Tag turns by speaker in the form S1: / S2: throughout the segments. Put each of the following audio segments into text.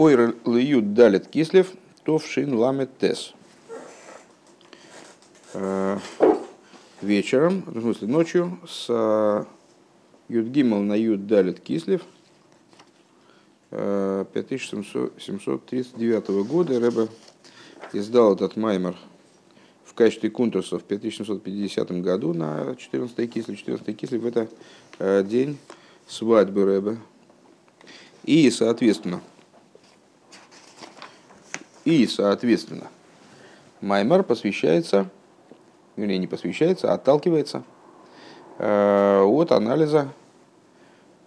S1: ойр льют далит кислев, товшин ламет тес. Э, вечером, в смысле ночью, с Юдгимал на Юд далит кислев, 5739 года Рэбе издал этот маймер в качестве кунтуса в 5750 году на 14 кисле. 14 кисле в это э, день свадьбы Рэбе. И, соответственно, и, соответственно, маймер посвящается, вернее, не посвящается, а отталкивается э, от анализа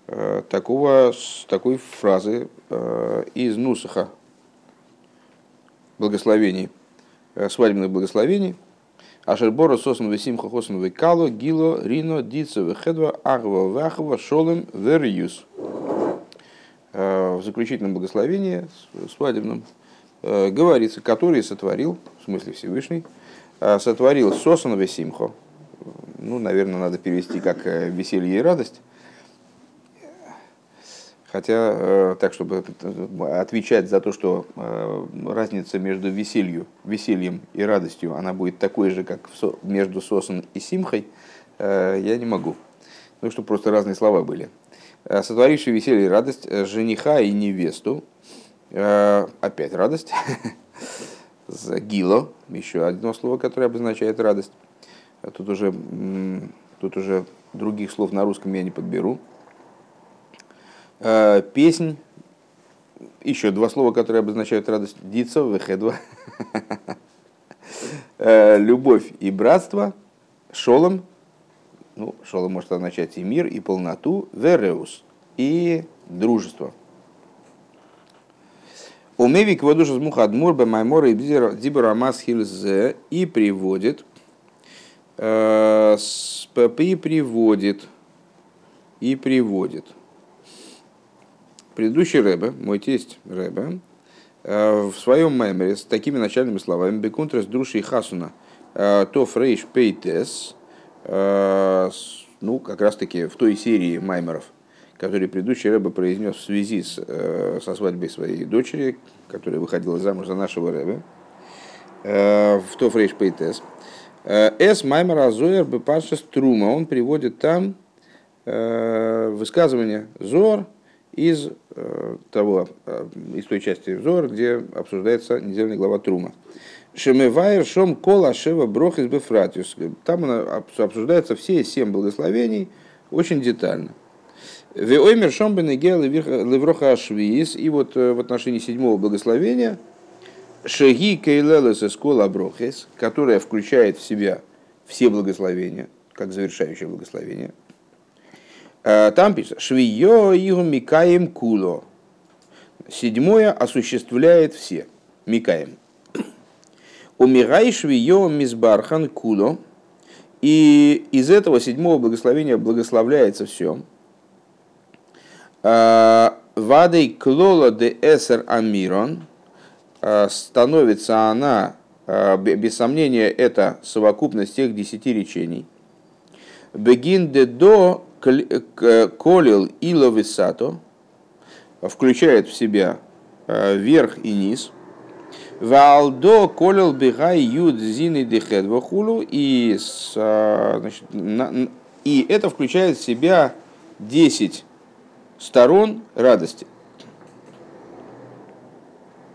S1: э, такого, такой фразы из Нусаха благословений – Э, свадебных благословений. Ашербора сосан весимха хосан векало, гило, рино, дица, вехедва, агва, вахва, шолем, вериюс. Э, в заключительном благословении, свадебном, э, говорится, который сотворил, в смысле Всевышний, сотворил сосан весимхо. Ну, наверное, надо перевести как веселье и радость. Хотя, э, так, чтобы э, отвечать за то, что э, разница между веселью, весельем и радостью, она будет такой же, как между Сосан и Симхой, я не могу. Ну, что просто разные слова были. Сотворивший веселье и радость жениха и невесту, опять радость, гило, еще одно слово, которое обозначает радость. Тут уже, тут уже других слов на русском я не подберу. Э, песнь, еще два слова, которые обозначают радость. Дицо, вехедва. Э, любовь и братство. Шолом. Ну, шолом может означать и мир, и полноту. Вереус. И дружество. Умевик водуша мухадмур бамаймора и дибора масхильзе и приводит э, и приводит и приводит. Предыдущий Рэбе, мой тесть Рэбе, э, в своем меморе с такими начальными словами «Бекунтрес души хасуна э, то фрейш пейтес», ну, как раз таки в той серии маймеров, которые предыдущий Рэбе произнес в связи с, со свадьбой своей дочери, которая выходила замуж за нашего Рэбе, в то фрейш пейтес. С маймер азоер бепаршас трума, он приводит там высказывание Зор, из э, того, э, из той части взора, где обсуждается недельная глава Трума. Шемевайр шом кола шева брох из бефратиус. Там обсуждаются все семь благословений очень детально. Веоймер шом бенегел левроха ашвиис. И вот э, в отношении седьмого благословения шеги кейлелес из кола брохес, которая включает в себя все благословения, как завершающее благословение – Э, там пишется, швиё игу микаем куло. Седьмое осуществляет все. Микаем. Умирай швиё мизбархан куло. И из этого седьмого благословения благословляется все. Э, Вадей клола де эсер амирон. Э, становится она, без сомнения, это совокупность тех десяти речений. Бегин де до колил ило висато, включает в себя э, верх и низ. Валдо колил бегай юд зины дехед вахулу. И, э, значит, на, и это включает в себя 10 сторон радости.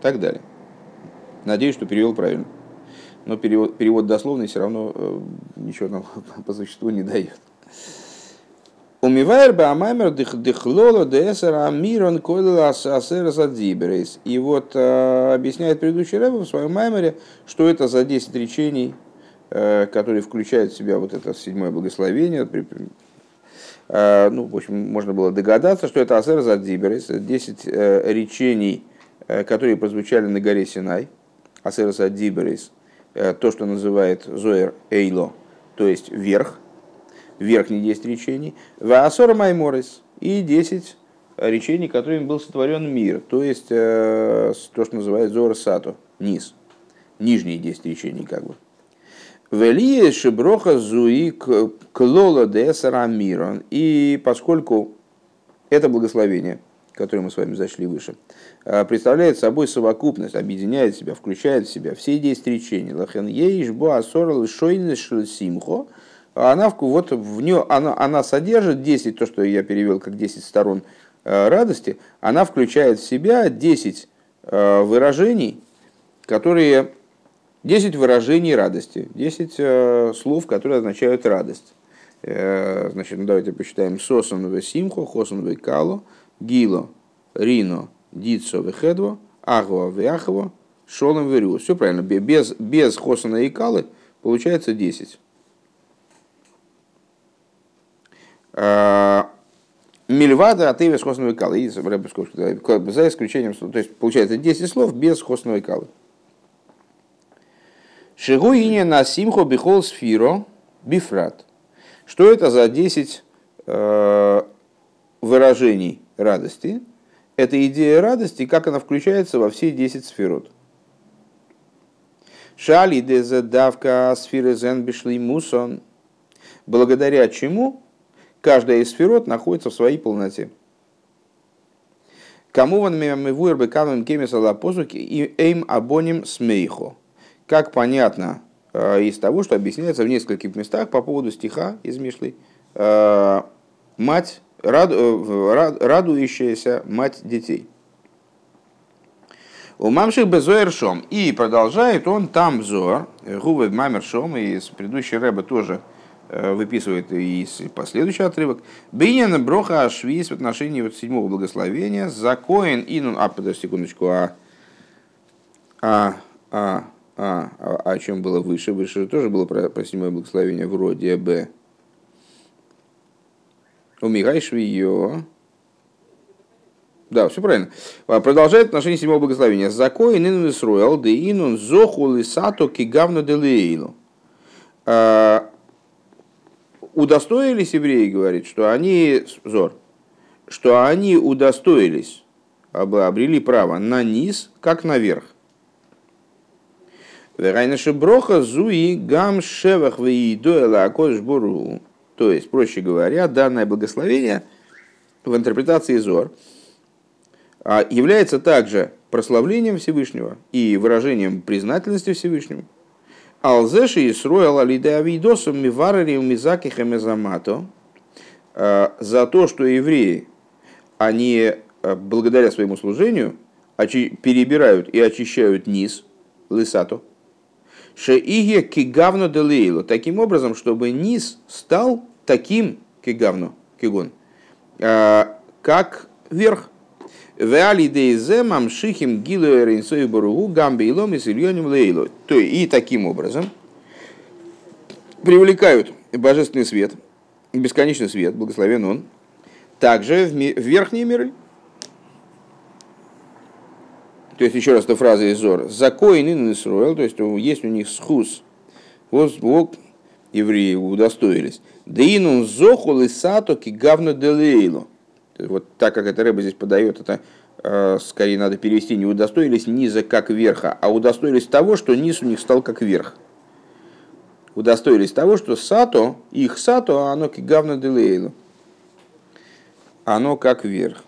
S1: Так далее. Надеюсь, что перевел правильно. Но перевод, перевод дословный все равно э, ничего нам по существу не дает. Умивайр баамаймер дыхлоло десера амирон койлила асера задиберейс. И вот э, объясняет предыдущий рэб в своем маймере, что это за 10 речений, э, которые включают в себя вот это седьмое благословение. Э, ну, в общем, можно было догадаться, что это асера задиберейс, 10 э, речений, э, которые прозвучали на горе Синай, асера задиберейс, э, то, что называет Зоэр Эйло, то есть верх – верхние 10 речений, Ваасора Майморис и 10 речений, которыми был сотворен мир, то есть то, что называется Зора Сато, низ, нижние 10 речений как бы. Велие шиброха зуи клола десара мирон. И поскольку это благословение, который мы с вами зашли выше, э, представляет собой совокупность, объединяет себя, включает в себя все 10 речений. Лахен ейш боа сорал симхо. Она, вот в нее, она, она содержит 10, то, что я перевел как 10 сторон э, радости, она включает в себя 10 э, выражений, которые 10 выражений радости, 10 слов, которые означают радость. Значит, ну давайте посчитаем. Сосан в симхо, хосан в кало, гило, рино, дицо хедво, агва в яхово, шолом в рю. Все правильно. Без, без хосана и калы получается 10. А, Мильвада от Эвис Хосновой Калы. За исключением, то есть получается 10 слов без Хосновой Калы. Шигуине на симхо бихол сфиро бифрат. Что это за 10 э, выражений радости? Это идея радости, как она включается во все 10 сферот. Шали дезадавка сферы зен бишли мусон. Благодаря чему каждая из сферот находится в своей полноте. Кому ван мемивуэр бекамем кемиса лапозуки и эйм абоним смейхо. Как понятно Э, из того, что объясняется в нескольких местах по поводу стиха из Мишлы. Э, мать, раду, э, радующаяся мать детей. У мамших безоэр шом. И продолжает он там взор, гувы мамер шом, и предыдущей рэба тоже выписывает и последующий отрывок. Бинин броха ашвис в отношении вот седьмого благословения. Закоин инун... А, подожди секундочку. А, а, а, а, а, а о чем было выше? Выше тоже было про, про седьмое благословение вроде Б. Умигайш ее. Да, все правильно. А, продолжает отношение седьмого благословения. Закой нин Исруэл, де инун зоху лисато кигавно делейлу. А, удостоились евреи, говорит, что они, зор, что они удостоились, обрели право на низ, как наверх. Райнаши броха зуи гам шевах веидуэла акодыш буру. То есть, проще говоря, данное благословение в интерпретации Зор а, является также прославлением Всевышнего и выражением признательности Всевышнему. Алзеши и сроил алиде авидосом миварари мизаки хамезамато а, за то, что евреи, они а, благодаря своему служению перебирают и очищают низ, лысато, Шеиге кигавно делейло. Таким образом, чтобы низ стал таким кигавно, кигон, а, как верх. Мамшихим гилу эринсой баругу гамбейлом и сильоним лейло. То и таким образом привлекают божественный свет, бесконечный свет, благословен он, также в верхние миры. То есть, еще раз, эта фраза из Зора. Закоин и Исруэл, то есть, есть у них схус. Вот Бог, евреи удостоились. Дейнун зохул и сато гавно делейло. Вот так как это рыба здесь подает, это э, скорее надо перевести, не удостоились низа как верха, а удостоились того, что низ у них стал как верх. Удостоились того, что сато, их сато, а оно кигавно делейло. Оно как верх.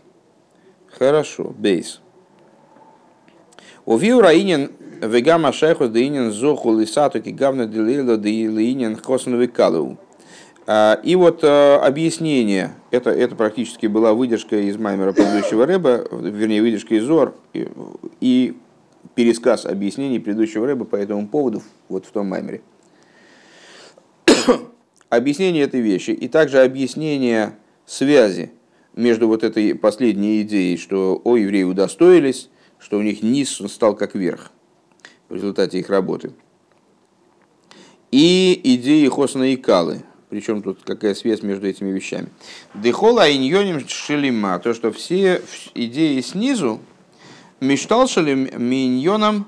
S1: Хорошо, бейс. Увил раинен вегама шайхус деинен зоху лисату гавна делила деилинен хосен векалу. А, и вот а, объяснение, это, это практически была выдержка из Маймера предыдущего Рэба, вернее, выдержка из Зор, и, и пересказ объяснений предыдущего Рэба по этому поводу вот в том Маймере. объяснение этой вещи и также объяснение связи между вот этой последней идеей, что о евреи удостоились, что у них низ стал как верх в результате их работы. И идеи Хосна и Калы. Причем тут какая связь между этими вещами. Дехола иньоним шелима. То, что все идеи снизу мечтал шелим миньоном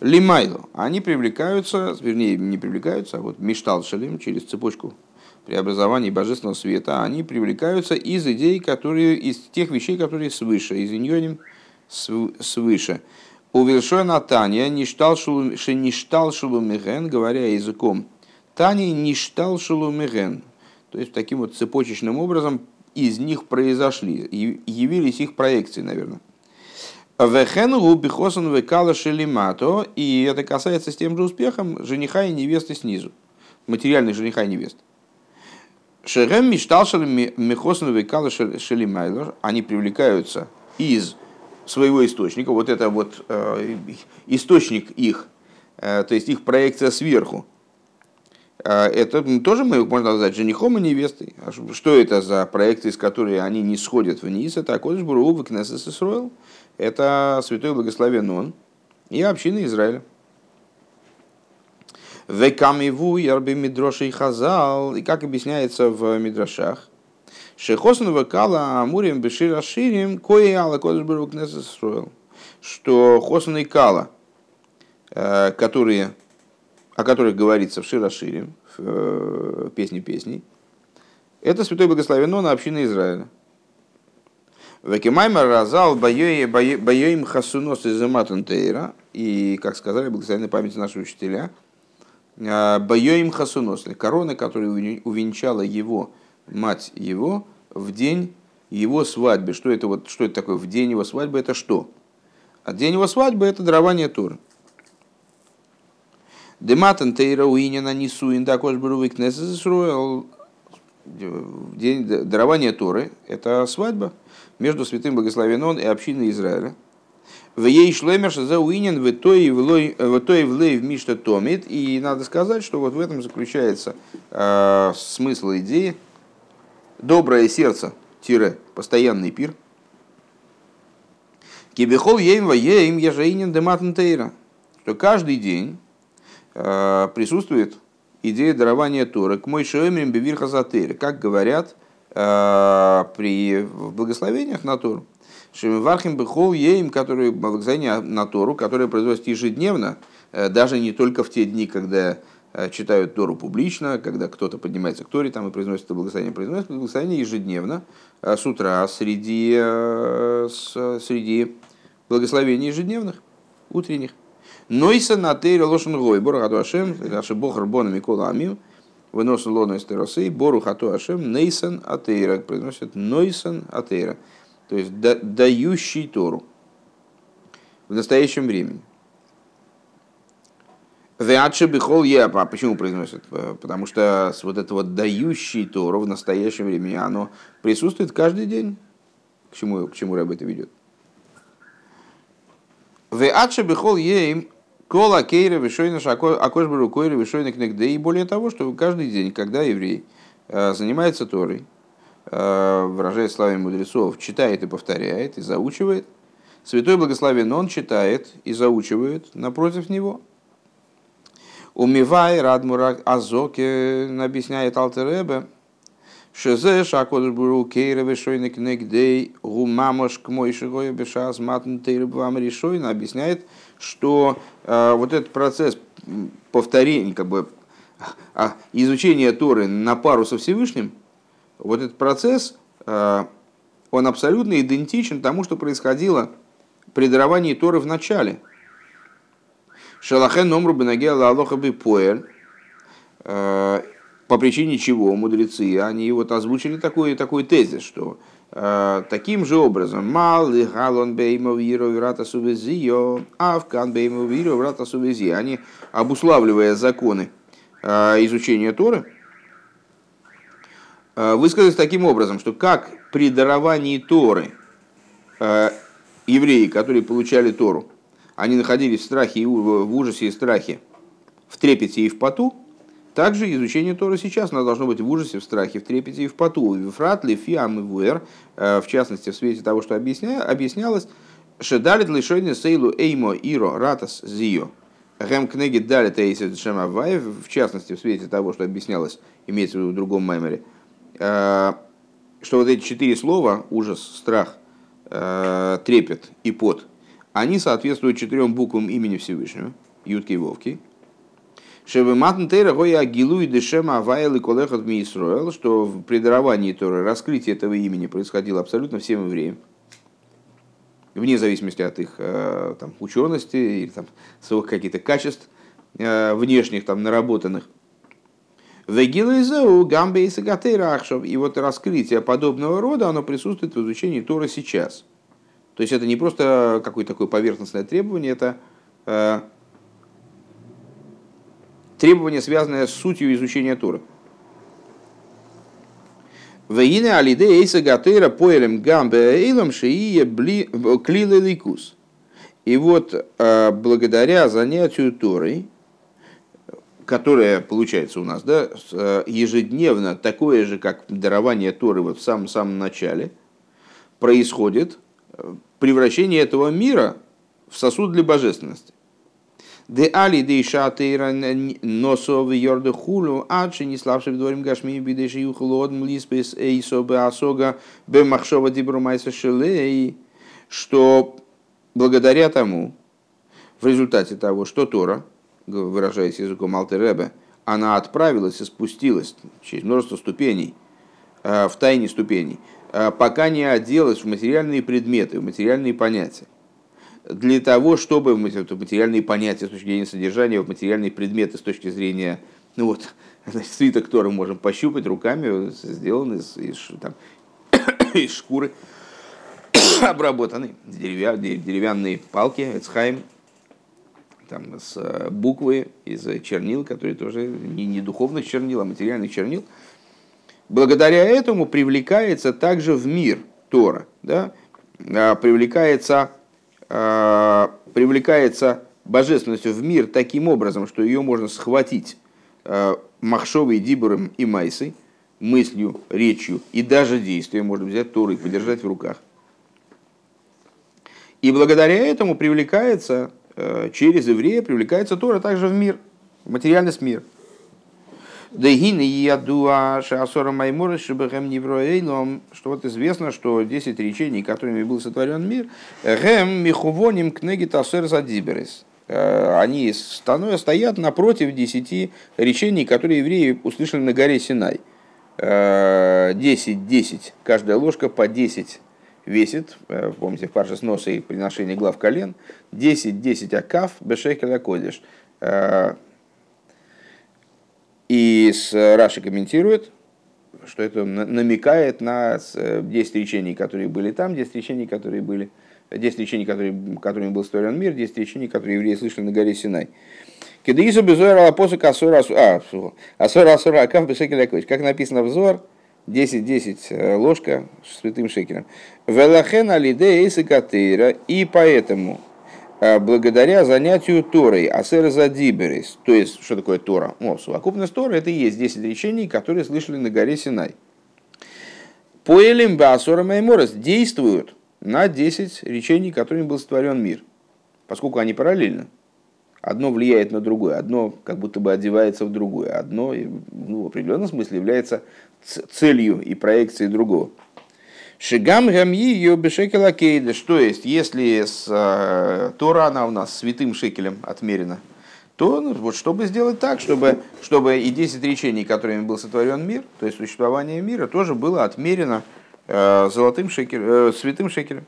S1: лимайлу. Они привлекаются, вернее, не привлекаются, а вот мечтал шелим через цепочку преобразования божественного света, они привлекаются из идей, которые, из тех вещей, которые свыше, из иньоним свыше. У Вильшона Таня ништал шулумиген, говоря языком Тани ништал шулумиген. То есть таким вот цепочечным образом из них произошли, явились их проекции, наверное. Вехену бихосан векала шелимато, и это касается с тем же успехом жениха и невесты снизу, материальных жениха и невест. Шерем мечтал михосан векала шелимайлер, они привлекаются из своего источника, вот это вот э, источник их, э, то есть их проекция сверху, э, это тоже мы можно назвать женихом и невестой. А что это за проекты, из которых они не сходят вниз? Это Акодыш Буру, Кнессес Исруэл, это Святой Благословен Он и община Израиля. Векамиву ярби мидроши хазал. И как объясняется в мидрашах, Шехосн векала амурим бешир аширим кое ала кодыш строил. Что Хосн и Кала, э, которые, о которых говорится в Широширим, в э, песне песней, это святой благословен на община Израиля. Векимаймар разал боем хасунос из Матантейра. И, как сказали, благословенной памяти наши учителя, э, боем хасунос, корона, которая увенчала его, мать его, в день его свадьбы. Что это, вот, что это такое? В день его свадьбы это что? А день его свадьбы это дарование Торы. Дематан тейра уинена нисуин також брувик День дарования Торы – это свадьба между святым благословен и общиной Израиля. В ей шлемер за уинен в той влей в мишта томит. И надо сказать, что вот в этом заключается э, смысл идеи доброе сердце, тире, постоянный пир. Кибихол ейм ва ейм ежаинен дематн тейра. Что каждый день э, присутствует идея дарования Торы к мой шоемрим бевирха как говорят э, при благословениях на Тору. Шемивархим бехол ейм, который благословение на Тору, которое производится ежедневно, э, даже не только в те дни, когда читают Тору публично, когда кто-то поднимается к Торе там, и произносит это благословение, произносит благословение ежедневно, э, с утра, среди, э, среди благословений ежедневных, утренних. Нойса на тейре лошен гой, бору хату ашем, наши бог рбона микола амим, вынос лона из теросы, бору хату ашем, нейсан атейра, произносит нойсан атейра, то есть дающий Тору в настоящем времени. Веачи бихол епа. Почему произносят? Потому что вот это вот дающий Тору в настоящем времени, оно присутствует каждый день. К чему, к чему это ведет? Веачи бихол ейм кола кейра вишойна акош барукойра вишойна кнегде. И более того, что каждый день, когда еврей э, занимается Торой, э, выражая словами мудрецов, читает и повторяет, и заучивает, Святой Благословен он читает и заучивает напротив него – Умивай Радмурак Азоке объясняет Алтеребе, Шезе шакодыш буру кейра вешойник негдей гумамош к мой шигой бешаз матн тейрбвам решойна объясняет, что э, вот этот процесс повторения, как бы а, изучения Торы на пару со Всевышним, вот этот процесс, э, он абсолютно идентичен тому, что происходило при даровании Торы в начале – Шалахен номру бенагела алоха бы поэль. Э, по причине чего мудрецы, они вот озвучили такой, такой тезис, что э, таким же образом мал и галон беймов врата сувезио, авкан беймов врата сувези, они обуславливая законы э, изучения Торы, высказались таким образом, что как при даровании Торы евреи, которые получали Тору, они находились в страхе и в ужасе и страхе, в трепете и в поту, также изучение Тора сейчас оно должно быть в ужасе, в страхе, в трепете и в поту. Вифрат, Лефиам и Вуэр, э, в частности, в свете того, что объясня, объяснялось, Шедалит лишойне сейлу эймо иро ратас зио. Гэм книги далит эйсид шемаваев, в частности, в свете того, что объяснялось, имеется в виду в другом меморе, э, что вот эти четыре слова, ужас, страх, э, трепет и пот, они соответствуют четырем буквам имени Всевышнего, Ютки и Вовки. Шебе матн тейра гоя гилу и дешема авайл и колехат Исроэл, что в предаровании Торы раскрытие этого имени происходило абсолютно всем евреям, вне зависимости от их э, там, учености или там, своих каких-то качеств э, внешних, там, наработанных. Вегилайзеу гамбейса гатейрахшов. И вот раскрытие подобного рода, оно присутствует в изучении Тора сейчас. То есть это не просто какое-то такое поверхностное требование, это э, требование, связанное с сутью изучения Тора. Вейне алиде эйса гатейра поэлем гамбе эйлам шиие клилы ликус. И вот э, благодаря занятию Торой, которое получается у нас да, э, ежедневно, такое же, как дарование Торы вот в самом-самом начале, происходит превращение этого мира в сосуд для божественности. Де али де шатейра носо в йорде хулу, адши не славши в дворим гашми бидеши юхлод млиспес эйсо бе асога бе махшова дибрумайса шелей, что благодаря тому, в результате того, что Тора, выражаясь языком Алтеребе, она отправилась и спустилась через множество ступеней, э, в тайне ступеней, пока не оделась в материальные предметы, в материальные понятия. Для того, чтобы материальные понятия с точки зрения содержания, в материальные предметы с точки зрения, ну вот, значит, свиток, который можем пощупать руками, сделан из, из, там, из шкуры, обработаны, деревянные палки, эцхайм, там, с э, буквы из чернил, которые тоже не, не духовных чернил, а материальных чернил. Благодаря этому привлекается также в мир Тора, да? А, привлекается, а, привлекается божественностью в мир таким образом, что ее можно схватить а, махшовой дибором и майсой, мыслью, речью и даже действием, можно взять Тору и подержать в руках. И благодаря этому привлекается Э, через еврея привлекается Тора также в мир, в материальность мир. Дегины ядуа шаасора маймора шибэхэм невроэйлом, что вот известно, что 10 речений, которыми был сотворен мир, гэм михувоним кнеги тасер задиберес. Э, они стоят напротив 10 речений, которые евреи услышали на горе Синай. 10, э, 10, каждая ложка по 10 весит, э, помните, в парше сноса и приношение глав колен, 10-10 акав бешекеля кодиш. Э, и с Раши комментирует, что это намекает на 10 речений, которые были там, 10 речений, которые были 10 речений, которые, которыми был створен мир, 10 речений, которые евреи слышали на горе Синай. Кедаису безуэр алапосу касура асура асура асура акав бешекеля кодиш. Как написано в Зор, 10-10 э, ложка с святым шекером. Велахен алиде эйсакатейра, и поэтому э, благодаря занятию Торой, асер задиберис, то есть, что такое Тора? О, совокупность Торы, это и есть 10 речений, которые слышали на горе Синай. Поэлим басора майморес действуют на 10 речений, которыми был сотворен мир, поскольку они параллельны. Одно влияет на другое, одно как будто бы одевается в другое, одно ну, в определенном смысле является целью и проекцией другого. Шигам гамьи ее бешекела кейда. Что есть, если с э, Тора она у нас святым шекелем отмерена, то ну, вот чтобы сделать так, чтобы, чтобы и 10 речений, которыми был сотворен мир, то есть существование мира, тоже было отмерено э, золотым шекелем, э, святым шекелем.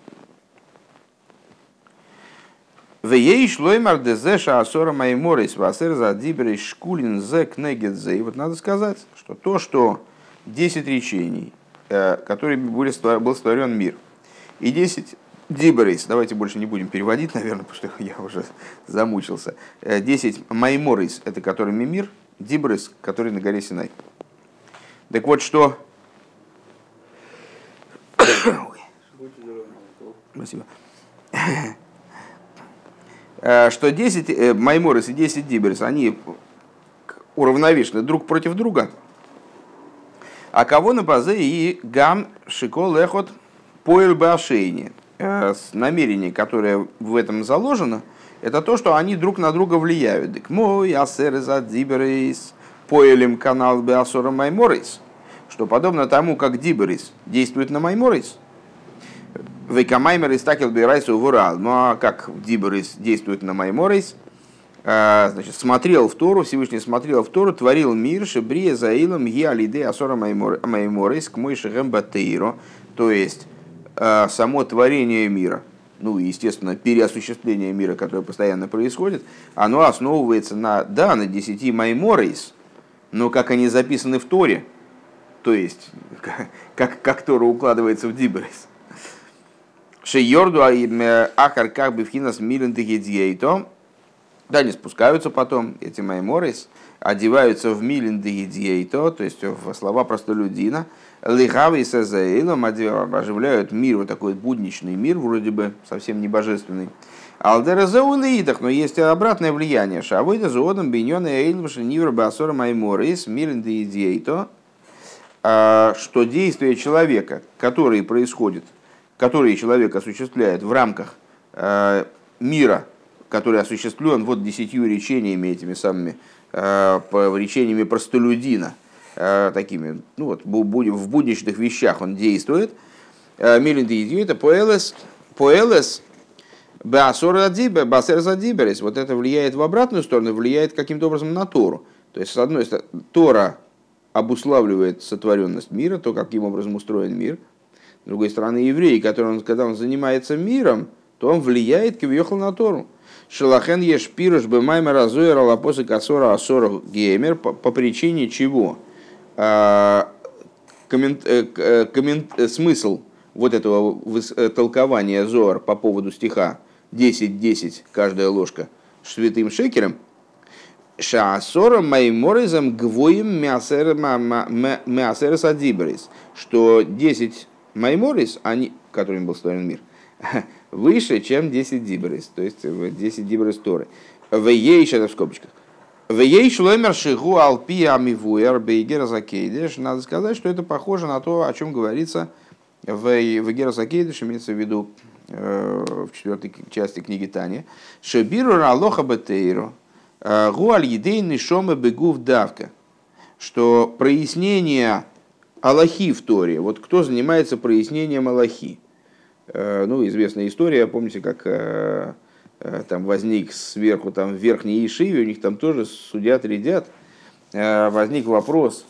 S1: Вей шлоймар дезеша асора майморис васер за дибрей шкулин зе кнегедзе. И вот надо сказать, что то, что 10 речений, которыми были, был створен мир, и 10 дибрейс, давайте больше не будем переводить, наверное, потому что я уже замучился. 10 э, майморис, это которыми мир, дибрейс, который на горе Синай. Так вот, что... Спасибо. Э, что 10 майморис и 10 дибрейс, они уравновешены друг против друга – а кого на базе и гам шикол эхот поэль башейни. Э, намерение, которое в этом заложено, это то, что они друг на друга влияют. Дик мой асер за диберейс поэлем канал беасора майморейс. Что подобно тому, как диберейс действует на майморейс. Вейкамаймер истакил бирайс увурал. Ну а как диберейс действует на а, значит, смотрел в Тору, Всевышний смотрел в Тору, творил мир, шебрия заилом гиалиде асора майморис к мой шехембатейро, то есть а, само творение мира, ну и, естественно, переосуществление мира, которое постоянно происходит, оно основывается на, да, на десяти майморис, но как они записаны в Торе, то есть как, как Тора укладывается в Диберис. Шейорду ахар как бы в хинас милен то да, они спускаются потом, эти майморис, одеваются в милен то, есть в слова простолюдина, лихавы и сазаилом оживляют мир, вот такой будничный мир, вроде бы совсем не божественный. Алдеразеулиидах, но есть обратное влияние. Шавойда зоодом биньон и эйлвши нивр басора майморис милен то, а, что действие человека, который происходит которые человек осуществляет в рамках э, мира, который осуществлен вот десятью речениями этими самыми, э, речениями простолюдина, э, такими, ну вот, в будничных вещах он действует, Милин это поэлес, поэлес, Басор задиберис, вот это влияет в обратную сторону, влияет каким-то образом на Тору. То есть, с одной стороны, Тора обуславливает сотворенность мира, то, каким образом устроен мир – с другой стороны, еврей, который, он, когда он занимается миром, то он влияет кивьехал на Тору. Шалахен еш пируш бы майма разуэр алапосы касора асора геймер. По, причине чего? А, коммент, э, э коммент, э, смысл вот этого толкования Зоар по поводу стиха 10-10 каждая ложка святым шекером, Шаасором майморизом гвоим мясерес адибрис, что 10 Майморис, они, которым был створен мир, выше, чем 10 дибрис, то есть 10 дибрис Торы. В ей, это в скобочках. В ей шломер шигу алпи амивуэр бейгера закейдеш. Надо сказать, что это похоже на то, о чем говорится в, в Герасакейдеш, имеется в виду э, в четвертой части книги Тани. Шебиру ралоха бетейру э, гуаль едейный шома бегув давка. Что прояснение Аллахи в Торе. Вот кто занимается прояснением Аллахи? Э, ну, известная история, помните, как э, э, там возник сверху там в верхней Ишиве, у них там тоже судят, рядят. Возник вопрос,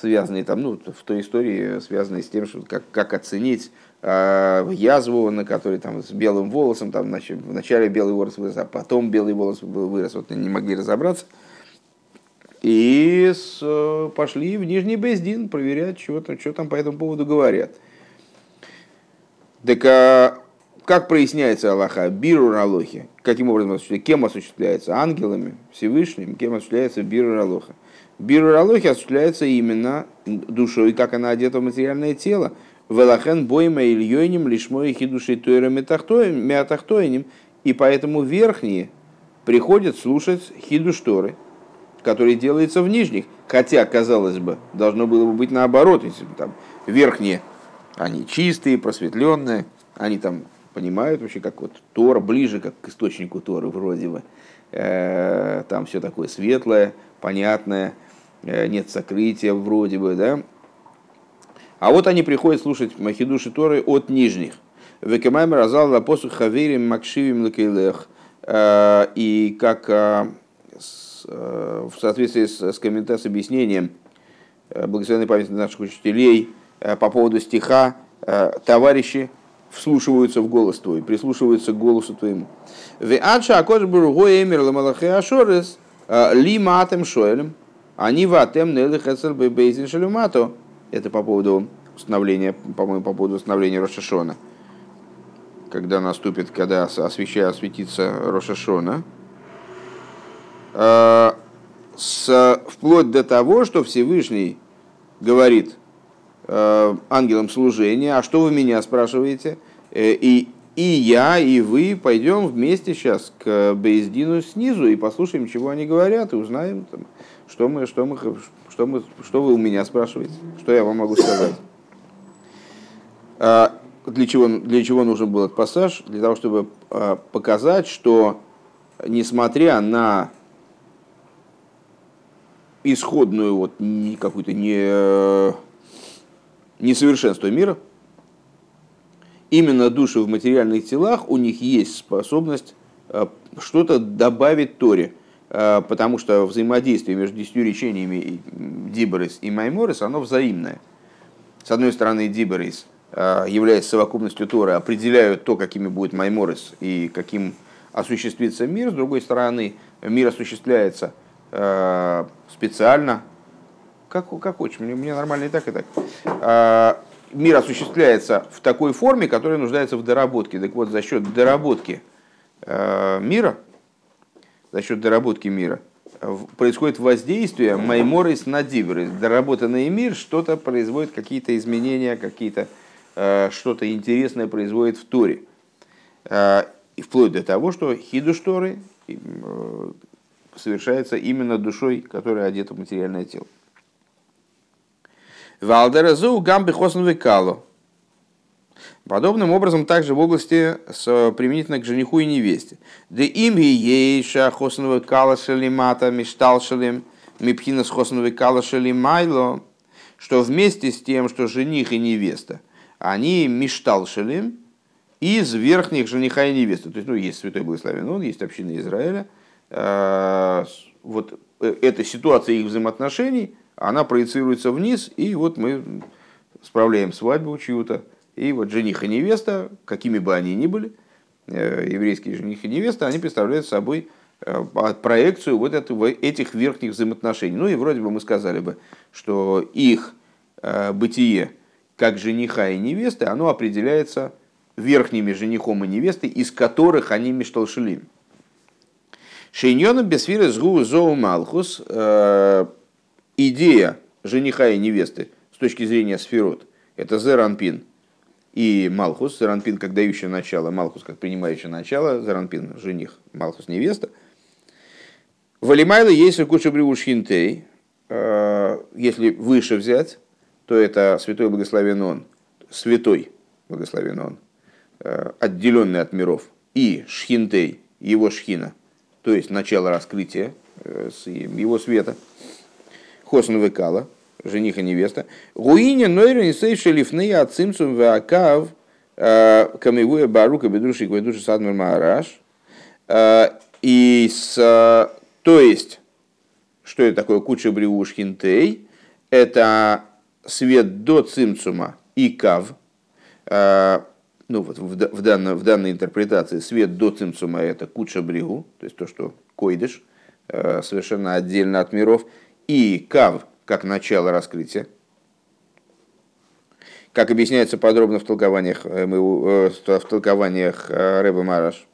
S1: связанный там, ну, в той истории, связанный с тем, что как, как оценить язву, на которой там с белым волосом, там вначале белый волос вырос, а потом белый волос вырос, вот не могли разобраться. И пошли в Нижний Бездин проверять, что там, что там по этому поводу говорят. Так а, как проясняется Аллаха? Биру Ралохи. Каким образом осуществляется? Кем осуществляется? Ангелами, Всевышним. Кем осуществляется Биру Ралоха? Биру Ралохи осуществляется именно душой, как она одета в материальное тело. Велахен бойма ильёйним лишь мой хидуши тойра метахтоиним. И поэтому верхние приходят слушать хидушторы который делается в нижних. Хотя, казалось бы, должно было бы быть наоборот, если бы там верхние, они чистые, просветленные, они там понимают вообще, как вот Тор ближе как к источнику Торы вроде бы. Э, там все такое светлое, понятное, э, нет сокрытия вроде бы, да. А вот они приходят слушать Махидуши Торы от нижних. Векемайм разал посух хаверим макшивим лакейлех. Э, и как в соответствии с, с комментарием, с объяснением благословенной памяти наших учителей по поводу стиха «Товарищи вслушиваются в голос твой, прислушиваются к голосу твоему». «Веадша акош бургу эмир ламалахи ашорес ли матем шоэлем, они ватем нелы хэцер бейзин шалюмато». Это по поводу установления, по-моему, по поводу установления Рошашона. Когда наступит, когда освещая осветится Рошашона, Э, с, вплоть до того, что Всевышний говорит э, ангелам служения, а что вы меня спрашиваете? Э, и, и я, и вы пойдем вместе сейчас к Бейздину снизу и послушаем, чего они говорят, и узнаем, там, что, мы, что, мы, что, мы, что вы у меня спрашиваете, что я вам могу сказать. Для чего, для чего нужен был этот пассаж? Для того, чтобы показать, что несмотря на исходную вот какую-то не, несовершенство мира, именно души в материальных телах, у них есть способность э, что-то добавить Торе, э, потому что взаимодействие между десятью речениями Диборис и Майморис, оно взаимное. С одной стороны, Диборис э, является совокупностью Торы, определяют то, какими будет Майморис и каким осуществится мир. С другой стороны, мир осуществляется специально как, как хочешь, мне, мне нормально и так, и так. А, мир осуществляется в такой форме, которая нуждается в доработке. Так вот, за счет доработки а, мира, за счет доработки мира, происходит воздействие майморис на диверис. Доработанный мир что-то производит, какие-то изменения, какие-то а, что-то интересное производит в Торе. И вплоть до того, что хидуш Торы совершается именно душой, которая одета в материальное тело. Валдеразу гамбы хосновикало. Подобным образом также в области с, применительно к жениху и невесте. Да им ейша хосновый кала шалимата миштал шалим мипхина с хосновый кала шалимайло, что вместе с тем, что жених и невеста, они миштал шалим из верхних жениха и невесты. То есть, ну, есть святой благословен, он есть община Израиля – Э, вот э, эта ситуация их взаимоотношений, она проецируется вниз, и вот мы справляем свадьбу чью-то, и вот жених и невеста, какими бы они ни были, э, еврейские жених и невеста, они представляют собой проекцию вот этого, этих верхних взаимоотношений. Ну и вроде бы мы сказали бы, что их бытие как жениха и невесты, оно определяется верхними женихом и невестой, из которых они мешталшилим. Шейньоном бесфиры сгу зоу малхус. Идея жениха и невесты с точки зрения сферот – это зеранпин и малхус. Зеранпин как дающее начало, малхус как принимающее начало, зеранпин – жених, малхус – невеста. Валимайла есть куча бриушхинтей. Э, если выше взять, то это святой благословен он, святой благословен он, э, отделенный от миров, и шхинтей, его шхина – то есть начало раскрытия э, его света. Хосн Векала, жених и невеста. Гуиня нойрен и сейши лифны ацимцум веакав э, камевуя барука бедруши кведуши садмер маараш. Э, и с, то есть, что это такое куча бриуш хинтей? Это свет до цимцума и кав, ну вот в, в, данной, в данной интерпретации свет до цимцума это куча бригу, то есть то, что койдыш, э, совершенно отдельно от миров, и кав как начало раскрытия, как объясняется подробно в толкованиях, э, э, в толкованиях Рэба Мараш.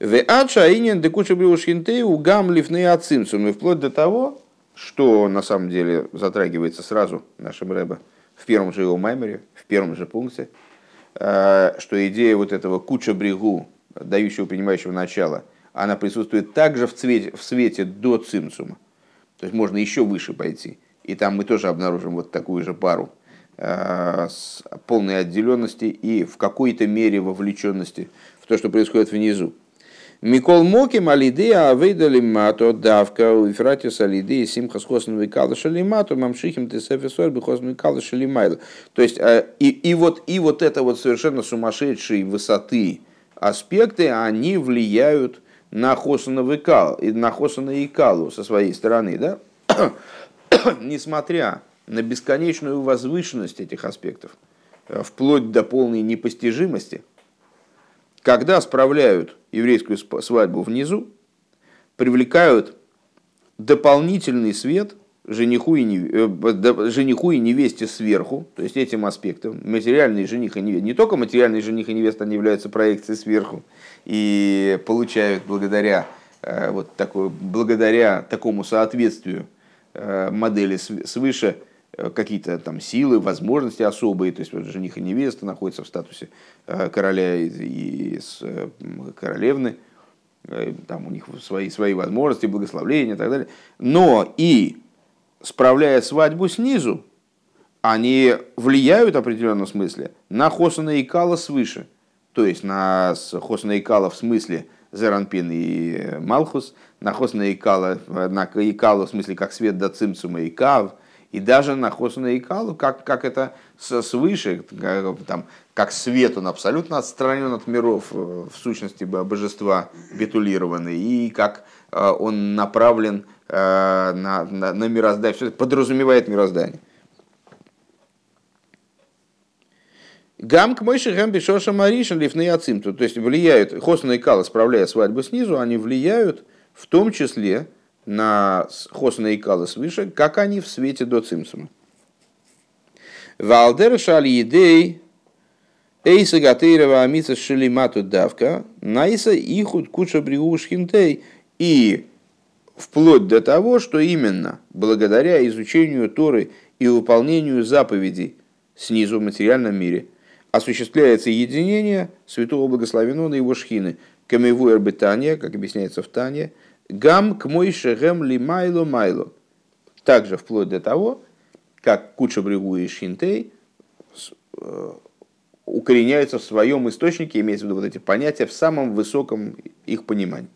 S1: В Ача инин декуча у гам лифны ацимцум, и вплоть до того, что на самом деле затрагивается сразу нашим Рэба в первом же его маймере, в первом же пункте – Э, что идея вот этого куча брегу, дающего принимающего начала, она присутствует также в, цвете, в свете до цимцума. То есть можно еще выше пойти. И там мы тоже обнаружим вот такую же пару э, с полной отделенности и в какой-то мере вовлеченности в то, что происходит внизу. Микол Моким алидея авейдали мато давка у Ефратиус алидея симха схосну викала шалимату мамшихим тесефесор бихосну викала шалимайла. То есть э, и, и, вот, и вот это вот совершенно сумасшедшие высоты аспекты, они влияют на Хосана Викал, и на Хосана Икалу со своей стороны, да? Несмотря на бесконечную возвышенность этих аспектов, э, вплоть до полной непостижимости – когда справляют еврейскую свадьбу внизу, привлекают дополнительный свет жениху и, невесте, э, жениху и невесте сверху, то есть этим аспектом, материальный жених и невеста, не только материальный жених и невеста, они являются проекцией сверху и получают благодаря, э, вот такой, благодаря такому соответствию э, модели свыше какие-то там силы, возможности особые, то есть вот жених и невеста находятся в статусе короля и э, королевны, там у них свои, свои возможности, благословления и так далее. Но и справляя свадьбу снизу, они влияют в определенном смысле на Хосана и Кала свыше. То есть на Хосана и Кала в смысле Зеранпин и Малхус, на Хосана и Кала, на Икала в смысле как свет до Цимцума и Кав – и даже на Хосуна и Калу, как, как это свыше, как, там, как свет, он абсолютно отстранен от миров, э, в сущности божества битулированный, и как э, он направлен на, на, на мироздание, все это подразумевает мироздание. Гам к мойши гэм бишоша маришин лифны ацимту. То есть влияют, Хосна и Кала, справляя свадьбу снизу, они влияют в том числе на Хосна и Кала свыше, как они в свете до Цимсума. Валдер шали едей Эйса Гатейрова Амица Шелимату Давка, Найса Ихуд Куча Бриушхинтей. И вплоть до того, что именно благодаря изучению Торы и выполнению заповедей снизу в материальном мире осуществляется единение святого благословенного и его шхины, камеву эрбетания, как объясняется в Тане, гам к мой шегем ли майло майло. Также вплоть до того, как куча брегу и шинтей э, укореняются в своем источнике, имеется в виду вот эти понятия, в самом высоком их понимании.